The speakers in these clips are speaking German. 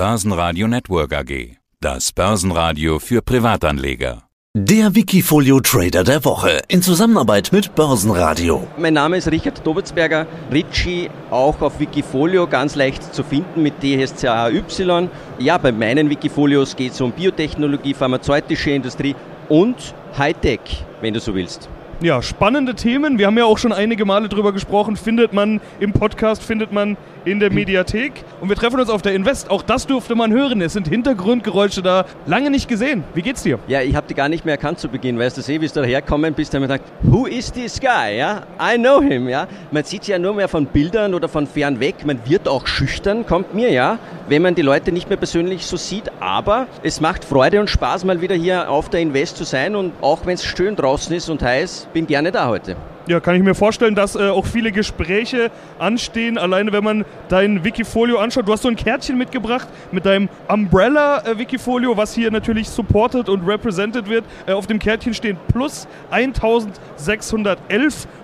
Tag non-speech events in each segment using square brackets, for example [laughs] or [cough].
Börsenradio Network AG. Das Börsenradio für Privatanleger. Der Wikifolio Trader der Woche in Zusammenarbeit mit Börsenradio. Mein Name ist Richard Dobitzberger, Ritchie, auch auf Wikifolio ganz leicht zu finden mit DSCAY. Ja, bei meinen Wikifolios geht es um Biotechnologie, pharmazeutische Industrie und Hightech, wenn du so willst. Ja, spannende Themen. Wir haben ja auch schon einige Male drüber gesprochen. Findet man im Podcast, findet man in der Mediathek. Und wir treffen uns auf der Invest. Auch das durfte man hören. Es sind Hintergrundgeräusche da. Lange nicht gesehen. Wie geht's dir? Ja, ich habe die gar nicht mehr erkannt zu Beginn. Weißt du, wie du daherkommen bist, haben wir gedacht, who is this guy? Ja, I know him. Ja, man sieht ja nur mehr von Bildern oder von fern weg. Man wird auch schüchtern, kommt mir ja, wenn man die Leute nicht mehr persönlich so sieht. Aber es macht Freude und Spaß, mal wieder hier auf der Invest zu sein. Und auch wenn es schön draußen ist und heiß, bin gerne da heute. Ja, kann ich mir vorstellen, dass äh, auch viele Gespräche anstehen, alleine wenn man dein Wikifolio anschaut. Du hast so ein Kärtchen mitgebracht mit deinem Umbrella-Wikifolio, was hier natürlich supported und represented wird. Äh, auf dem Kärtchen stehen plus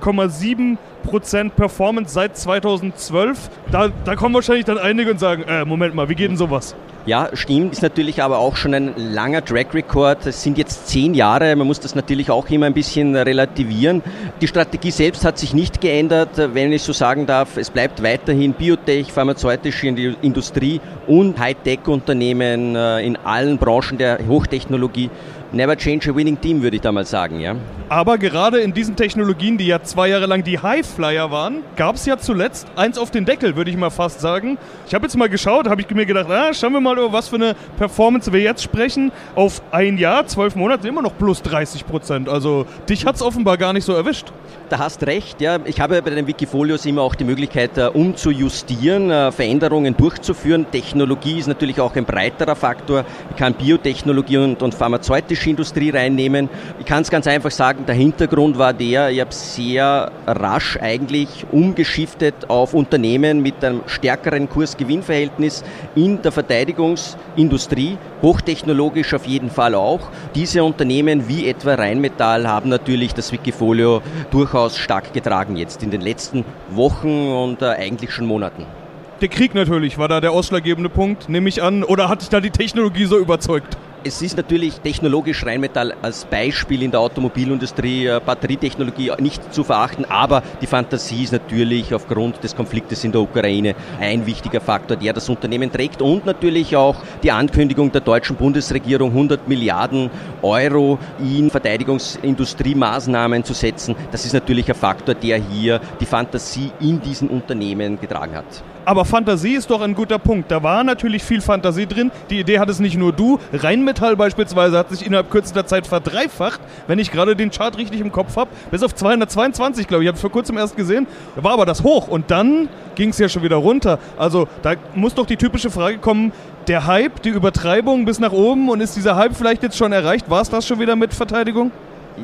1611,7 Prozent Performance seit 2012. Da, da kommen wahrscheinlich dann einige und sagen, äh, Moment mal, wie geht denn sowas? Ja, stimmt, ist natürlich aber auch schon ein langer Track Record. Es sind jetzt zehn Jahre, man muss das natürlich auch immer ein bisschen relativieren. Die Strategie selbst hat sich nicht geändert, wenn ich so sagen darf. Es bleibt weiterhin Biotech, pharmazeutische Industrie und Hightech-Unternehmen äh, in allen Branchen der Hochtechnologie Never change a winning team, würde ich da mal sagen, ja. Aber gerade in diesen Technologien, die ja zwei Jahre lang die Highflyer waren, gab es ja zuletzt eins auf den Deckel, würde ich mal fast sagen. Ich habe jetzt mal geschaut, habe ich mir gedacht, ah, schauen wir mal, über was für eine Performance wir jetzt sprechen. Auf ein Jahr, zwölf Monate, immer noch plus 30 Prozent. Also dich hat es offenbar gar nicht so erwischt. Da hast recht, ja. Ich habe bei den Wikifolios immer auch die Möglichkeit, uh, umzujustieren, uh, Veränderungen durchzuführen. Technologie ist natürlich auch ein breiterer Faktor. Ich kann Biotechnologie und, und pharmazeutische chemische Industrie reinnehmen. Ich kann es ganz einfach sagen, der Hintergrund war der, ich habe sehr rasch eigentlich umgeschiftet auf Unternehmen mit einem stärkeren Kurs-Gewinn-Verhältnis in der Verteidigungsindustrie, hochtechnologisch auf jeden Fall auch. Diese Unternehmen wie etwa Rheinmetall haben natürlich das Wikifolio durchaus stark getragen jetzt in den letzten Wochen und äh, eigentlich schon Monaten. Der Krieg natürlich war da der ausschlaggebende Punkt, nehme ich an. Oder hat da die Technologie so überzeugt? Es ist natürlich technologisch Rheinmetall als Beispiel in der Automobilindustrie, äh, Batterietechnologie nicht zu verachten, aber die Fantasie ist natürlich aufgrund des Konfliktes in der Ukraine ein wichtiger Faktor, der das Unternehmen trägt und natürlich auch die Ankündigung der deutschen Bundesregierung, 100 Milliarden Euro in Verteidigungsindustriemaßnahmen zu setzen. Das ist natürlich ein Faktor, der hier die Fantasie in diesen Unternehmen getragen hat. Aber Fantasie ist doch ein guter Punkt. Da war natürlich viel Fantasie drin. Die Idee hat es nicht nur du. Rheinmetall beispielsweise hat sich innerhalb kürzester Zeit verdreifacht, wenn ich gerade den Chart richtig im Kopf habe. Bis auf 222, glaube ich. Ich habe es vor kurzem erst gesehen. Da war aber das hoch. Und dann ging es ja schon wieder runter. Also da muss doch die typische Frage kommen, der Hype, die Übertreibung bis nach oben und ist dieser Hype vielleicht jetzt schon erreicht? War es das schon wieder mit Verteidigung?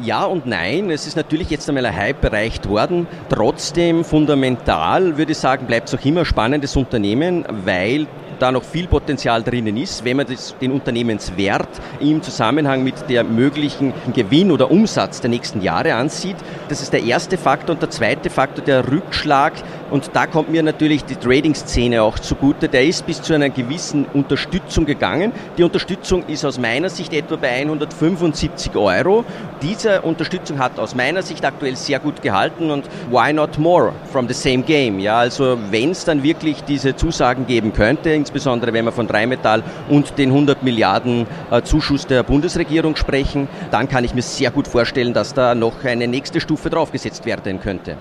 Ja und nein. Es ist natürlich jetzt einmal ein Hype erreicht worden. Trotzdem fundamental würde ich sagen, bleibt es auch immer ein spannendes Unternehmen, weil da noch viel Potenzial drinnen ist, wenn man das, den Unternehmenswert im Zusammenhang mit der möglichen Gewinn oder Umsatz der nächsten Jahre ansieht. Das ist der erste Faktor. Und der zweite Faktor, der Rückschlag. Und da kommt mir natürlich die Trading-Szene auch zugute. Der ist bis zu einer gewissen Unterstützung gegangen. Die Unterstützung ist aus meiner Sicht etwa bei 175 Euro. Diese Unterstützung hat aus meiner Sicht aktuell sehr gut gehalten und why not more from the same game? Ja, also wenn es dann wirklich diese Zusagen geben könnte, insbesondere wenn wir von Dreimetall und den 100 Milliarden äh, Zuschuss der Bundesregierung sprechen, dann kann ich mir sehr gut vorstellen, dass da noch eine nächste Stufe draufgesetzt werden könnte.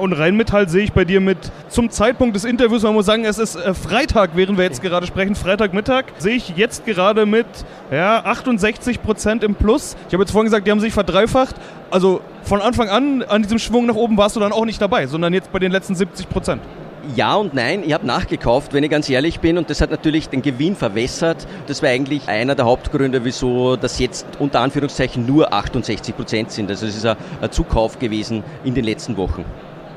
Und Rheinmetall sehe ich bei dir mit zum Zeitpunkt des Interviews, man muss sagen, es ist äh, Freitag, während wir jetzt gerade sprechen, Freitagmittag, sehe ich jetzt gerade mit ja, 68 Prozent im Plus. Ich habe jetzt vorhin gesagt, die haben sich verdreifacht. Also von Anfang an, an diesem Schwung nach oben warst du dann auch nicht dabei, sondern jetzt bei den letzten 70 Prozent. Ja und nein, ich habe nachgekauft, wenn ich ganz ehrlich bin, und das hat natürlich den Gewinn verwässert. Das war eigentlich einer der Hauptgründe, wieso das jetzt unter Anführungszeichen nur 68 Prozent sind. Also es ist ein Zukauf gewesen in den letzten Wochen.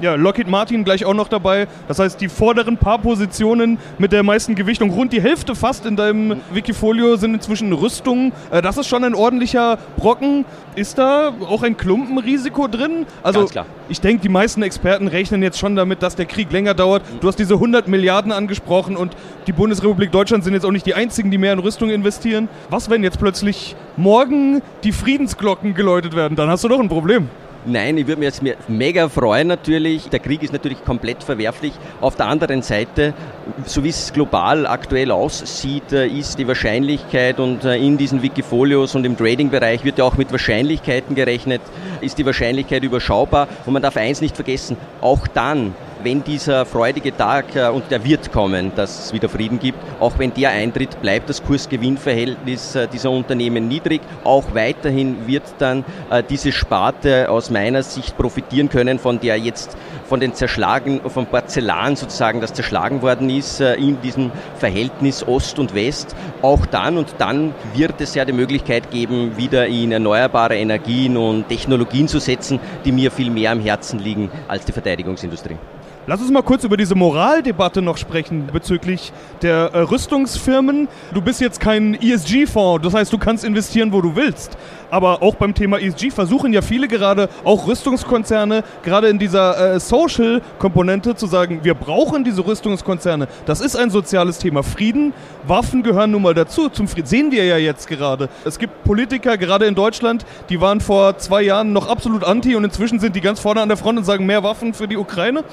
Ja, Lockheed Martin gleich auch noch dabei. Das heißt, die vorderen paar Positionen mit der meisten Gewichtung, rund die Hälfte fast in deinem Wikifolio sind inzwischen Rüstungen. Äh, das ist schon ein ordentlicher Brocken. Ist da auch ein Klumpenrisiko drin? Also, ich denke, die meisten Experten rechnen jetzt schon damit, dass der Krieg länger dauert. Du hast diese 100 Milliarden angesprochen und die Bundesrepublik Deutschland sind jetzt auch nicht die einzigen, die mehr in Rüstung investieren. Was, wenn jetzt plötzlich morgen die Friedensglocken geläutet werden? Dann hast du doch ein Problem. Nein, ich würde mich jetzt me- mega freuen natürlich. Der Krieg ist natürlich komplett verwerflich. Auf der anderen Seite, so wie es global aktuell aussieht, äh, ist die Wahrscheinlichkeit und äh, in diesen Wikifolios und im Trading-Bereich wird ja auch mit Wahrscheinlichkeiten gerechnet, ist die Wahrscheinlichkeit überschaubar. Und man darf eins nicht vergessen, auch dann, wenn dieser freudige Tag, äh, und der wird kommen, dass es wieder Frieden gibt, auch wenn der eintritt, bleibt das Kurs-Gewinn-Verhältnis äh, dieser Unternehmen niedrig. Auch weiterhin wird dann äh, diese Sparte aus meiner Sicht profitieren können, von der jetzt von den zerschlagen, vom Porzellan sozusagen, das zerschlagen worden ist in diesem Verhältnis Ost und West. Auch dann und dann wird es ja die Möglichkeit geben, wieder in erneuerbare Energien und Technologien zu setzen, die mir viel mehr am Herzen liegen als die Verteidigungsindustrie. Lass uns mal kurz über diese Moraldebatte noch sprechen bezüglich der äh, Rüstungsfirmen. Du bist jetzt kein ESG-Fonds, das heißt, du kannst investieren, wo du willst. Aber auch beim Thema ESG versuchen ja viele gerade, auch Rüstungskonzerne, gerade in dieser äh, Social-Komponente zu sagen, wir brauchen diese Rüstungskonzerne. Das ist ein soziales Thema. Frieden, Waffen gehören nun mal dazu. Zum Frieden sehen wir ja jetzt gerade. Es gibt Politiker, gerade in Deutschland, die waren vor zwei Jahren noch absolut anti und inzwischen sind die ganz vorne an der Front und sagen, mehr Waffen für die Ukraine.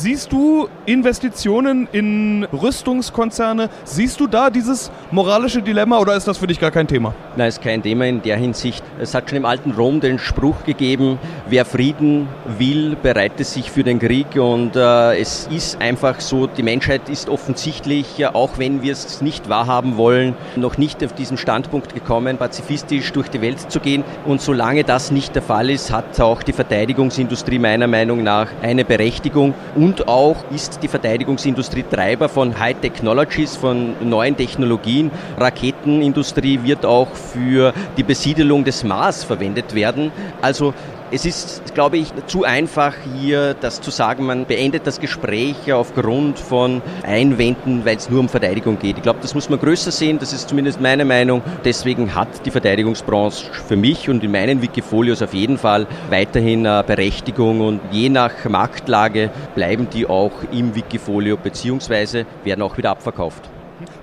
Siehst du Investitionen in Rüstungskonzerne? Siehst du da dieses moralische Dilemma oder ist das für dich gar kein Thema? Nein, ist kein Thema in der Hinsicht. Es hat schon im alten Rom den Spruch gegeben, wer Frieden will, bereitet sich für den Krieg. Und äh, es ist einfach so, die Menschheit ist offensichtlich, auch wenn wir es nicht wahrhaben wollen, noch nicht auf diesen Standpunkt gekommen, pazifistisch durch die Welt zu gehen. Und solange das nicht der Fall ist, hat auch die Verteidigungsindustrie meiner Meinung nach eine Berechtigung. Und auch ist die Verteidigungsindustrie Treiber von High Technologies, von neuen Technologien. Raketenindustrie wird auch für die Besiedelung des Mars verwendet werden. Also es ist, glaube ich, zu einfach hier das zu sagen, man beendet das Gespräch aufgrund von Einwänden, weil es nur um Verteidigung geht. Ich glaube, das muss man größer sehen, das ist zumindest meine Meinung. Deswegen hat die Verteidigungsbranche für mich und in meinen Wikifolios auf jeden Fall weiterhin eine Berechtigung und je nach Marktlage bleiben die auch im Wikifolio beziehungsweise werden auch wieder abverkauft.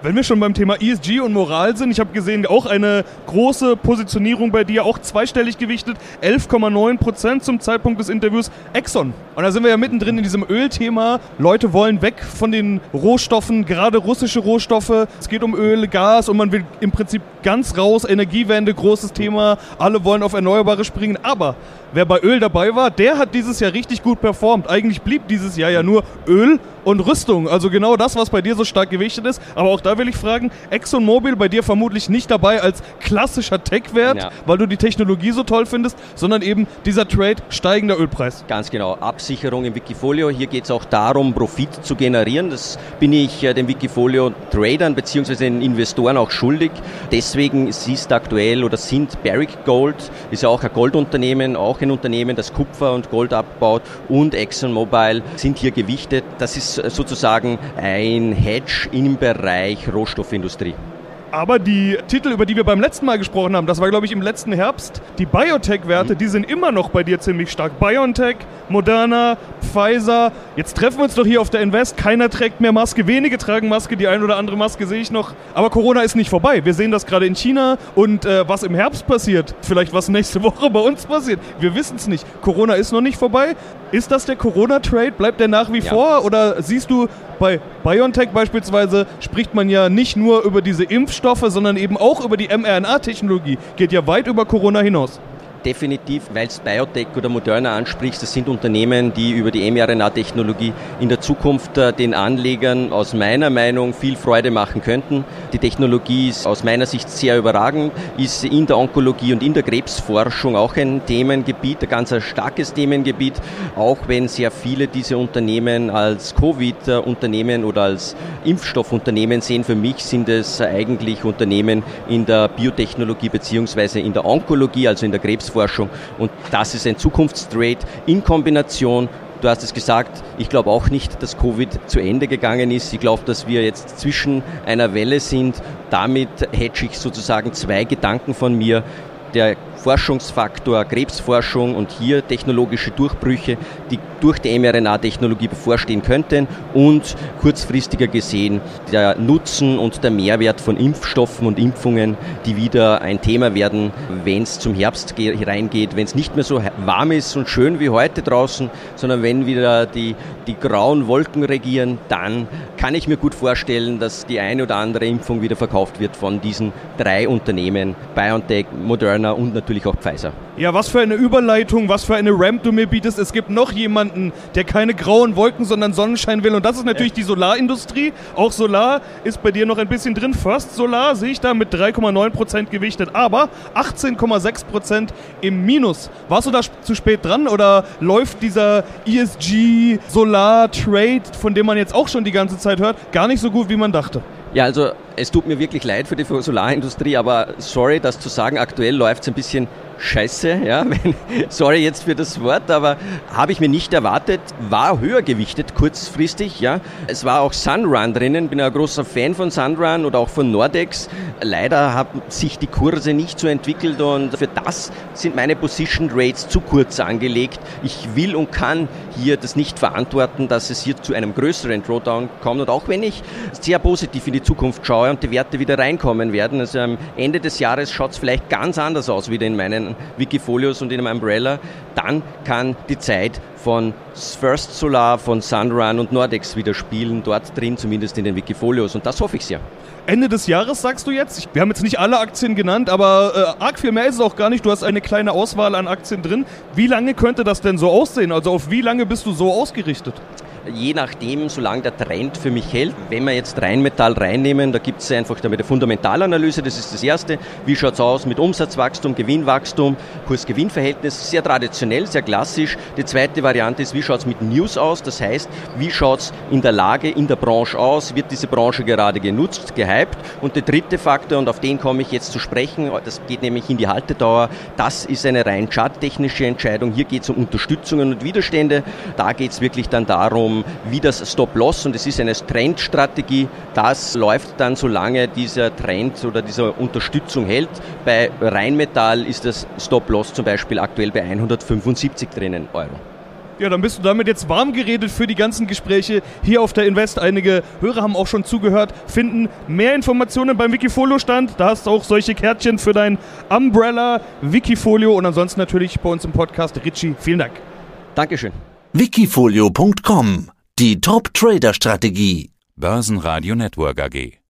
Wenn wir schon beim Thema ESG und Moral sind, ich habe gesehen, auch eine große Positionierung bei dir, auch zweistellig gewichtet, 11,9 Prozent zum Zeitpunkt des Interviews Exxon. Und da sind wir ja mittendrin in diesem Ölthema. Leute wollen weg von den Rohstoffen, gerade russische Rohstoffe. Es geht um Öl, Gas und man will im Prinzip ganz raus. Energiewende, großes Thema. Alle wollen auf Erneuerbare springen. Aber wer bei Öl dabei war, der hat dieses Jahr richtig gut performt. Eigentlich blieb dieses Jahr ja nur Öl und Rüstung. Also genau das, was bei dir so stark gewichtet ist. Aber auch da will ich fragen, ExxonMobil bei dir vermutlich nicht dabei als klassischer Tech-Wert, Ja. weil du die Technologie so toll findest, sondern eben dieser Trade steigender Ölpreis. Ganz genau, Absicherung im Wikifolio. Hier geht es auch darum, Profit zu generieren. Das bin ich äh, den Wikifolio-Tradern bzw. den Investoren auch schuldig. Deswegen siehst aktuell oder sind Barrick Gold, ist ja auch ein Goldunternehmen, auch ein Unternehmen, das Kupfer und Gold abbaut und ExxonMobil sind hier gewichtet. Das ist sozusagen ein Hedge im Bereich Rohstoffindustrie. Aber die Titel, über die wir beim letzten Mal gesprochen haben, das war glaube ich im letzten Herbst, die Biotech-Werte, die sind immer noch bei dir ziemlich stark. BioNTech, Moderna, Pfizer. Jetzt treffen wir uns doch hier auf der Invest. Keiner trägt mehr Maske, wenige tragen Maske, die ein oder andere Maske sehe ich noch. Aber Corona ist nicht vorbei. Wir sehen das gerade in China und äh, was im Herbst passiert, vielleicht was nächste [laughs] Woche bei uns passiert, wir wissen es nicht. Corona ist noch nicht vorbei. Ist das der Corona-Trade? Bleibt der nach wie Ja. vor? Oder siehst du, bei BioNTech beispielsweise spricht man ja nicht nur über diese Impfstoffe, sondern eben auch über die mRNA-Technologie. Geht ja weit über Corona hinaus. Definitiv, weil es Biotech oder Moderna ansprichst, das sind Unternehmen, die über die mRNA-Technologie in der Zukunft äh, den Anlegern aus meiner Meinung viel Freude machen könnten. Die Technologie ist aus meiner Sicht sehr überragend, ist in der Onkologie und in der Krebsforschung auch ein Themengebiet, ein ganz starkes Themengebiet, auch wenn sehr viele diese Unternehmen als Covid-Unternehmen oder als Impfstoffunternehmen sehen. Für mich sind es eigentlich Unternehmen in der Biotechnologie beziehungsweise in der Onkologie, also in der Krebsforschung. Und das ist ein Zukunftstrade in Kombination Du hast es gesagt, ich glaube auch nicht, dass Covid zu Ende gegangen ist. Ich glaube, dass wir jetzt zwischen einer Welle sind. Damit hedge ich sozusagen zwei Gedanken von mir. Der Forschungsfaktor Krebsforschung und hier technologische Durchbrüche, die durch die mRNA-Technologie bevorstehen könnten und kurzfristiger gesehen der Nutzen und der Mehrwert von Impfstoffen und Impfungen, die wieder ein Thema werden, wenn es zum Herbst reingeht, wenn es nicht mehr so warm ist und schön wie heute draußen, sondern wenn wieder die, die grauen Wolken regieren, dann kann ich mir gut vorstellen, dass die eine oder andere Impfung wieder verkauft wird von diesen drei Unternehmen, BioNTech, Moderna und natürlich auch Pfizer. Ja, was für eine Überleitung, was für eine Ramp du mir bietest. Es gibt noch jemanden, der keine grauen Wolken, sondern Sonnenschein will. Und das ist natürlich ja. die Solarindustrie. Auch Solar ist bei dir noch ein bisschen drin. First Solar sehe ich da mit 3,9% gewichtet, aber 18,6% im Minus. Warst du da zu spät dran oder läuft dieser ESG Solar Trade, von dem man jetzt auch schon die ganze Zeit hört, gar nicht so gut, wie man dachte? Ja, also es tut mir wirklich leid für die Solarindustrie, aber sorry, das zu sagen, aktuell läuft es ein bisschen scheiße, ja, [laughs] sorry jetzt für das Wort, aber habe ich mir nicht erwartet, war höher gewichtet kurzfristig, ja. Es war auch Sunrun drinnen, bin ein großer Fan von Sunrun oder auch von Nordex. Leider haben sich die Kurse nicht so entwickelt und für das sind meine Position Rates zu kurz angelegt. Ich will und kann hier das nicht verantworten, dass es hier zu einem größeren Drawdown kommt und auch wenn ich sehr positiv in die Zukunft schaue und die Werte wieder reinkommen werden, also am Ende des Jahres schaut es vielleicht ganz anders aus wieder in meinen Wikifolios und in einem Umbrella, dann kann die Zeit von First Solar, von Sunrun und Nordex wieder spielen, dort drin zumindest in den Wikifolios und das hoffe ich sehr. Ende des Jahres sagst du jetzt? Wir haben jetzt nicht alle Aktien genannt, aber äh, arg viel mehr ist es auch gar nicht. Du hast eine kleine Auswahl an Aktien drin. Wie lange könnte das denn so aussehen? Also auf wie lange bist du so ausgerichtet? Je nachdem, solange der Trend für mich hält. Wenn wir jetzt Rheinmetall reinnehmen, da gibt es einfach damit eine Fundamentalanalyse, das ist das Erste. Wie schaut es aus mit Umsatzwachstum, Gewinnwachstum, Kurs-Gewinn-Verhältnis? Sehr traditionell, sehr klassisch. Die zweite Variante ist, wie schaut es mit News aus? Das heißt, wie schaut es in der Lage, in der Branche aus? Wird diese Branche gerade genutzt, gehypt? Und der dritte Faktor, und auf den komme ich jetzt zu sprechen, das geht nämlich in die Haltedauer, das ist eine rein charttechnische Entscheidung. Hier geht es um Unterstützungen und Widerstände. Da geht es wirklich dann darum, wie das Stop-Loss und es ist eine Trendstrategie. Das läuft dann, solange dieser Trend oder diese Unterstützung hält. Bei Rheinmetall ist das Stop-Loss zum Beispiel aktuell bei 175 drinnen Euro. Ja, dann bist du damit jetzt warm geredet für die ganzen Gespräche hier auf der Invest. Einige Hörer haben auch schon zugehört, finden mehr Informationen beim Wikifolio-Stand. Da hast du auch solche Kärtchen für dein Umbrella Wikifolio und ansonsten natürlich bei uns im Podcast. Richie, vielen Dank. Dankeschön wikifolio.com Die Top-Trader-Strategie. Börsenradio Network AG.